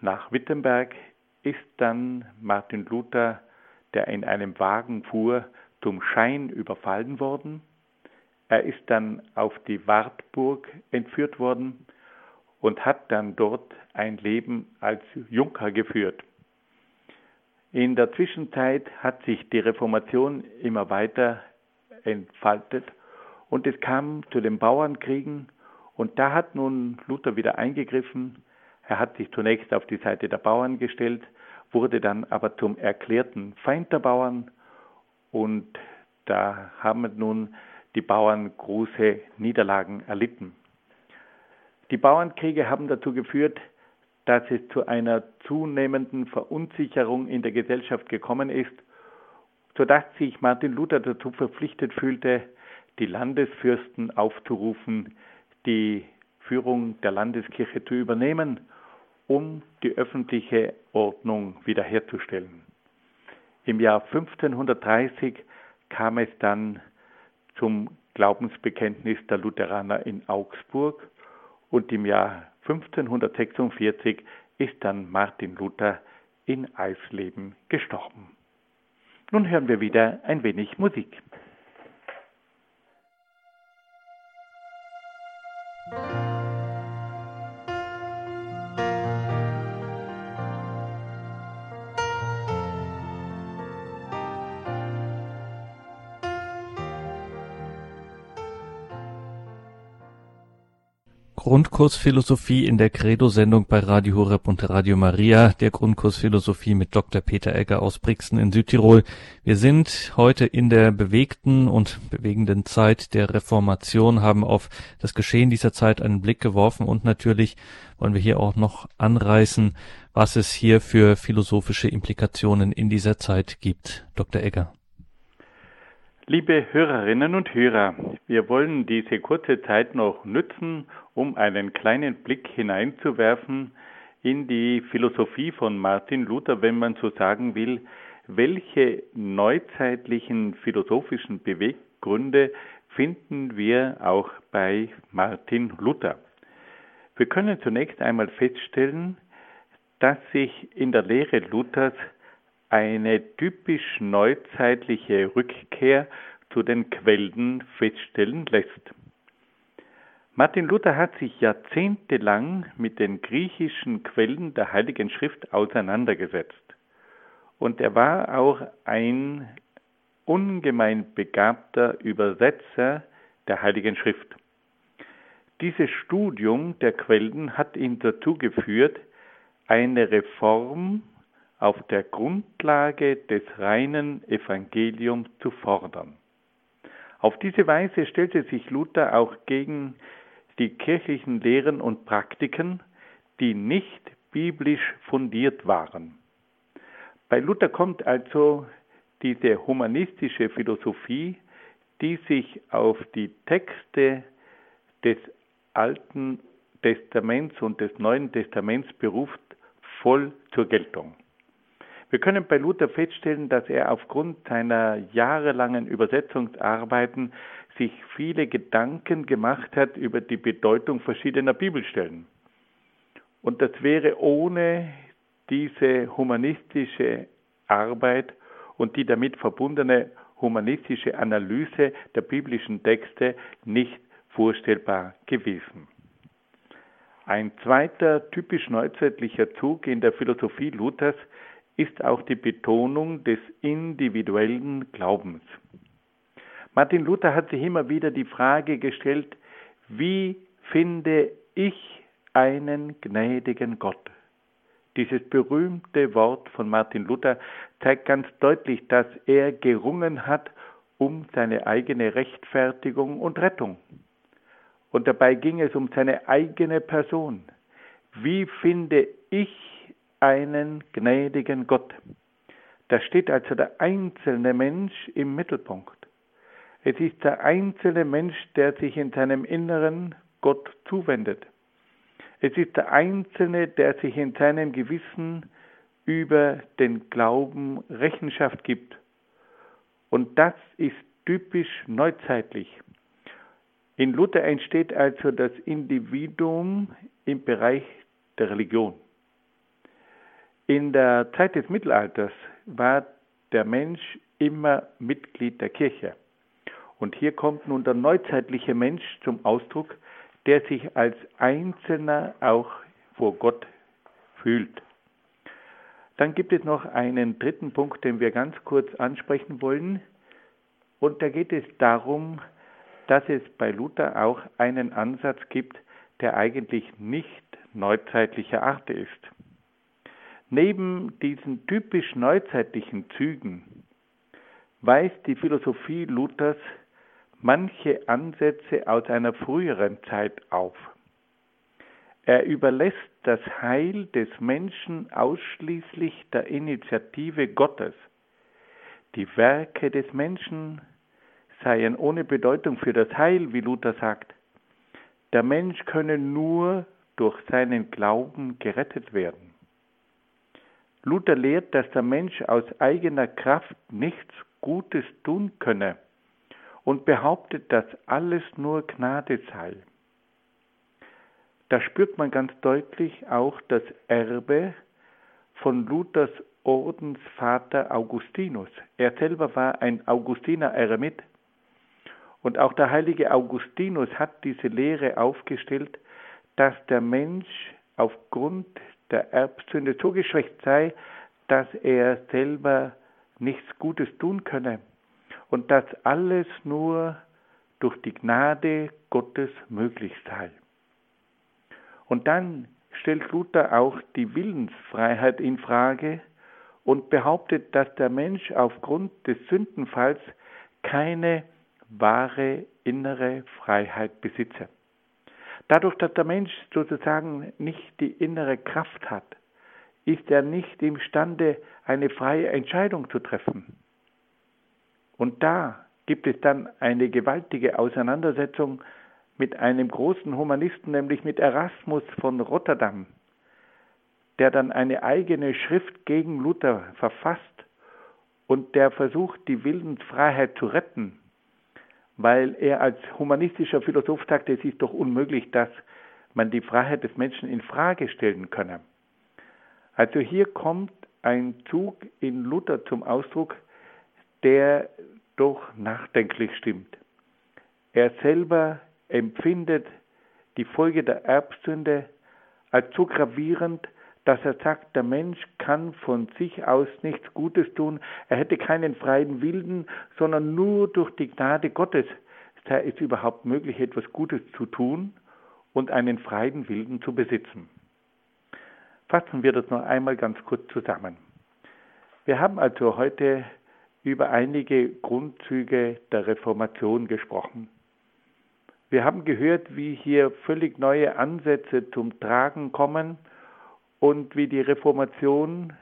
nach Wittenberg ist dann Martin Luther, der in einem Wagen fuhr, zum Schein überfallen worden. Er ist dann auf die Wartburg entführt worden und hat dann dort ein Leben als Junker geführt. In der Zwischenzeit hat sich die Reformation immer weiter entfaltet und es kam zu den Bauernkriegen und da hat nun Luther wieder eingegriffen. Er hat sich zunächst auf die Seite der Bauern gestellt, wurde dann aber zum erklärten Feind der Bauern und da haben nun die Bauern große Niederlagen erlitten. Die Bauernkriege haben dazu geführt, dass es zu einer zunehmenden Verunsicherung in der Gesellschaft gekommen ist, sodass sich Martin Luther dazu verpflichtet fühlte, die Landesfürsten aufzurufen, die Führung der Landeskirche zu übernehmen, um die öffentliche Ordnung wiederherzustellen. Im Jahr 1530 kam es dann zum Glaubensbekenntnis der Lutheraner in Augsburg und im Jahr 1546 ist dann Martin Luther in Eisleben gestorben. Nun hören wir wieder ein wenig Musik. Grundkurs Philosophie in der Credo-Sendung bei Radio Horeb und Radio Maria, der Grundkurs Philosophie mit Dr. Peter Egger aus Brixen in Südtirol. Wir sind heute in der bewegten und bewegenden Zeit der Reformation, haben auf das Geschehen dieser Zeit einen Blick geworfen und natürlich wollen wir hier auch noch anreißen, was es hier für philosophische Implikationen in dieser Zeit gibt. Dr. Egger. Liebe Hörerinnen und Hörer, wir wollen diese kurze Zeit noch nützen, um einen kleinen Blick hineinzuwerfen in die Philosophie von Martin Luther, wenn man so sagen will, welche neuzeitlichen philosophischen Beweggründe finden wir auch bei Martin Luther. Wir können zunächst einmal feststellen, dass sich in der Lehre Luthers eine typisch neuzeitliche Rückkehr zu den Quellen feststellen lässt. Martin Luther hat sich jahrzehntelang mit den griechischen Quellen der Heiligen Schrift auseinandergesetzt. Und er war auch ein ungemein begabter Übersetzer der Heiligen Schrift. Dieses Studium der Quellen hat ihn dazu geführt, eine Reform auf der Grundlage des reinen Evangeliums zu fordern. Auf diese Weise stellte sich Luther auch gegen die kirchlichen Lehren und Praktiken, die nicht biblisch fundiert waren. Bei Luther kommt also diese humanistische Philosophie, die sich auf die Texte des Alten Testaments und des Neuen Testaments beruft, voll zur Geltung. Wir können bei Luther feststellen, dass er aufgrund seiner jahrelangen Übersetzungsarbeiten sich viele Gedanken gemacht hat über die Bedeutung verschiedener Bibelstellen. Und das wäre ohne diese humanistische Arbeit und die damit verbundene humanistische Analyse der biblischen Texte nicht vorstellbar gewesen. Ein zweiter typisch neuzeitlicher Zug in der Philosophie Luthers ist auch die Betonung des individuellen Glaubens. Martin Luther hat sich immer wieder die Frage gestellt, wie finde ich einen gnädigen Gott, Dieses berühmte Wort von Martin Luther zeigt ganz deutlich, dass er gerungen hat um seine eigene Rechtfertigung und Rettung. Und dabei ging es um seine eigene Person. Wie finde ich einen gnädigen Gott? Da steht also der einzelne Mensch im Mittelpunkt. Es ist der einzelne Mensch, der sich in seinem Inneren Gott zuwendet. Es ist der Einzelne, der sich in seinem Gewissen über den Glauben Rechenschaft gibt. Und das ist typisch neuzeitlich. In Luther entsteht also das Individuum im Bereich der Religion. In der Zeit des Mittelalters war der Mensch immer Mitglied der Kirche. Und hier kommt nun der neuzeitliche Mensch zum Ausdruck, der sich als Einzelner auch vor Gott fühlt. Dann gibt es noch einen dritten Punkt, den wir ganz kurz ansprechen wollen. Und da geht es darum, dass es bei Luther auch einen Ansatz gibt, der eigentlich nicht neuzeitlicher Art ist. Neben diesen typisch neuzeitlichen Zügen weist die Philosophie Luthers manche Ansätze aus einer früheren Zeit auf. Er überlässt das Heil des Menschen ausschließlich der Initiative Gottes. Die Werke des Menschen seien ohne Bedeutung für das Heil, wie Luther sagt. Der Mensch könne nur durch seinen Glauben gerettet werden. Luther lehrt, dass der Mensch aus eigener Kraft nichts Gutes tun könne und behauptet, dass alles nur Gnade sei. Da spürt man ganz deutlich auch das Erbe von Luthers Ordensvater Augustinus. Er selber war ein Augustiner Eremit. Und auch der heilige Augustinus hat diese Lehre aufgestellt, dass der Mensch aufgrund der Erbsünde so geschwächt sei, dass er selber nichts Gutes tun könne und dass alles nur durch die Gnade Gottes möglich sei. Und dann stellt Luther auch die Willensfreiheit in Frage und behauptet, dass der Mensch aufgrund des Sündenfalls keine wahre innere Freiheit besitze. Dadurch, dass der Mensch sozusagen nicht die innere Kraft hat, ist er nicht imstande, eine freie Entscheidung zu treffen. Und da gibt es dann eine gewaltige Auseinandersetzung mit einem großen Humanisten, nämlich mit Erasmus von Rotterdam, der dann eine eigene Schrift gegen Luther verfasst und der versucht, die Willensfreiheit zu retten, weil er als humanistischer Philosoph sagte, es ist doch unmöglich, dass man die Freiheit des Menschen in Frage stellen könne. Also hier kommt ein Zug in Luther zum Ausdruck, der doch nachdenklich stimmt. Er selber empfindet die Folge der Erbsünde als so gravierend, dass er sagt, der Mensch kann von sich aus nichts Gutes tun, er hätte keinen freien Willen, sondern nur durch die Gnade Gottes sei es überhaupt möglich, etwas Gutes zu tun und einen freien Willen zu besitzen. Fassen wir das noch einmal ganz kurz zusammen. Wir haben also heute über einige Grundzüge der Reformation gesprochen. Wir haben gehört, wie hier völlig neue Ansätze zum Tragen kommen und wie die Reformation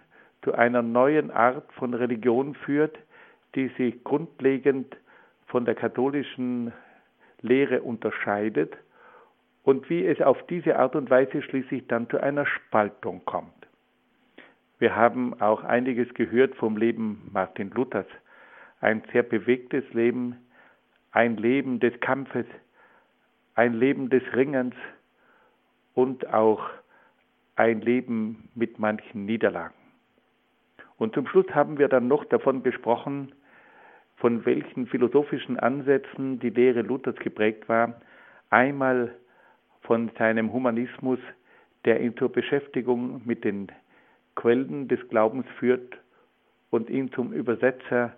zu einer neuen Art von Religion führt, die sich grundlegend von der katholischen Lehre unterscheidet und wie es auf diese Art und Weise schließlich dann zu einer Spaltung kommt. Wir haben auch einiges gehört vom Leben Martin Luthers. Ein sehr bewegtes Leben, ein Leben des Kampfes, ein Leben des Ringens und auch ein Leben mit manchen Niederlagen. Und zum Schluss haben wir dann noch davon gesprochen, von welchen philosophischen Ansätzen die Lehre Luthers geprägt war. Einmal von seinem Humanismus, der ihn zur Beschäftigung mit den Quellen des Glaubens führt und ihn zum Übersetzer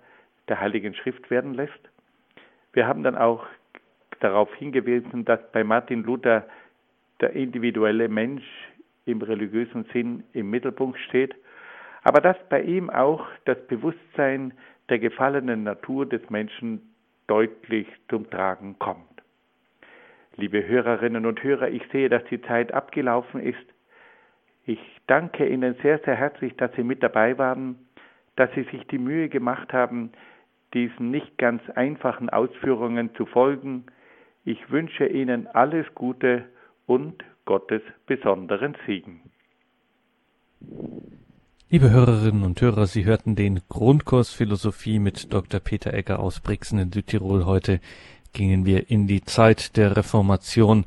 der Heiligen Schrift werden lässt. Wir haben dann auch darauf hingewiesen, dass bei Martin Luther der individuelle Mensch im religiösen Sinn im Mittelpunkt steht, aber dass bei ihm auch das Bewusstsein der gefallenen Natur des Menschen deutlich zum Tragen kommt. Liebe Hörerinnen und Hörer, ich sehe, dass die Zeit abgelaufen ist. Ich danke Ihnen sehr, sehr herzlich, dass Sie mit dabei waren, dass Sie sich die Mühe gemacht haben, diesen nicht ganz einfachen Ausführungen zu folgen. Ich wünsche Ihnen alles Gute und Gottes besonderen Segen. Liebe Hörerinnen und Hörer, Sie hörten den Grundkurs Philosophie mit Dr. Peter Egger aus Brixen in Südtirol. Heute gingen wir in die Zeit der Reformation.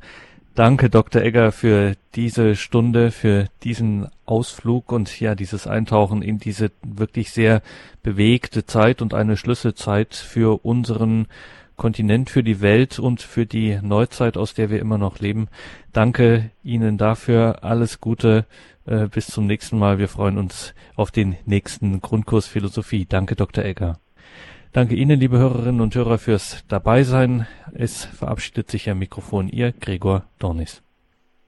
Danke, Dr. Egger, für diese Stunde, für diesen Ausflug und ja, dieses Eintauchen in diese wirklich sehr bewegte Zeit und eine Schlüsselzeit für unseren Kontinent, für die Welt und für die Neuzeit, aus der wir immer noch leben. Danke Ihnen dafür. Alles Gute äh, bis zum nächsten Mal. Wir freuen uns auf den nächsten Grundkurs Philosophie. Danke, Dr. Egger. Danke Ihnen, liebe Hörerinnen und Hörer, fürs Dabeisein. Es verabschiedet sich am Mikrofon Ihr Gregor Dornis.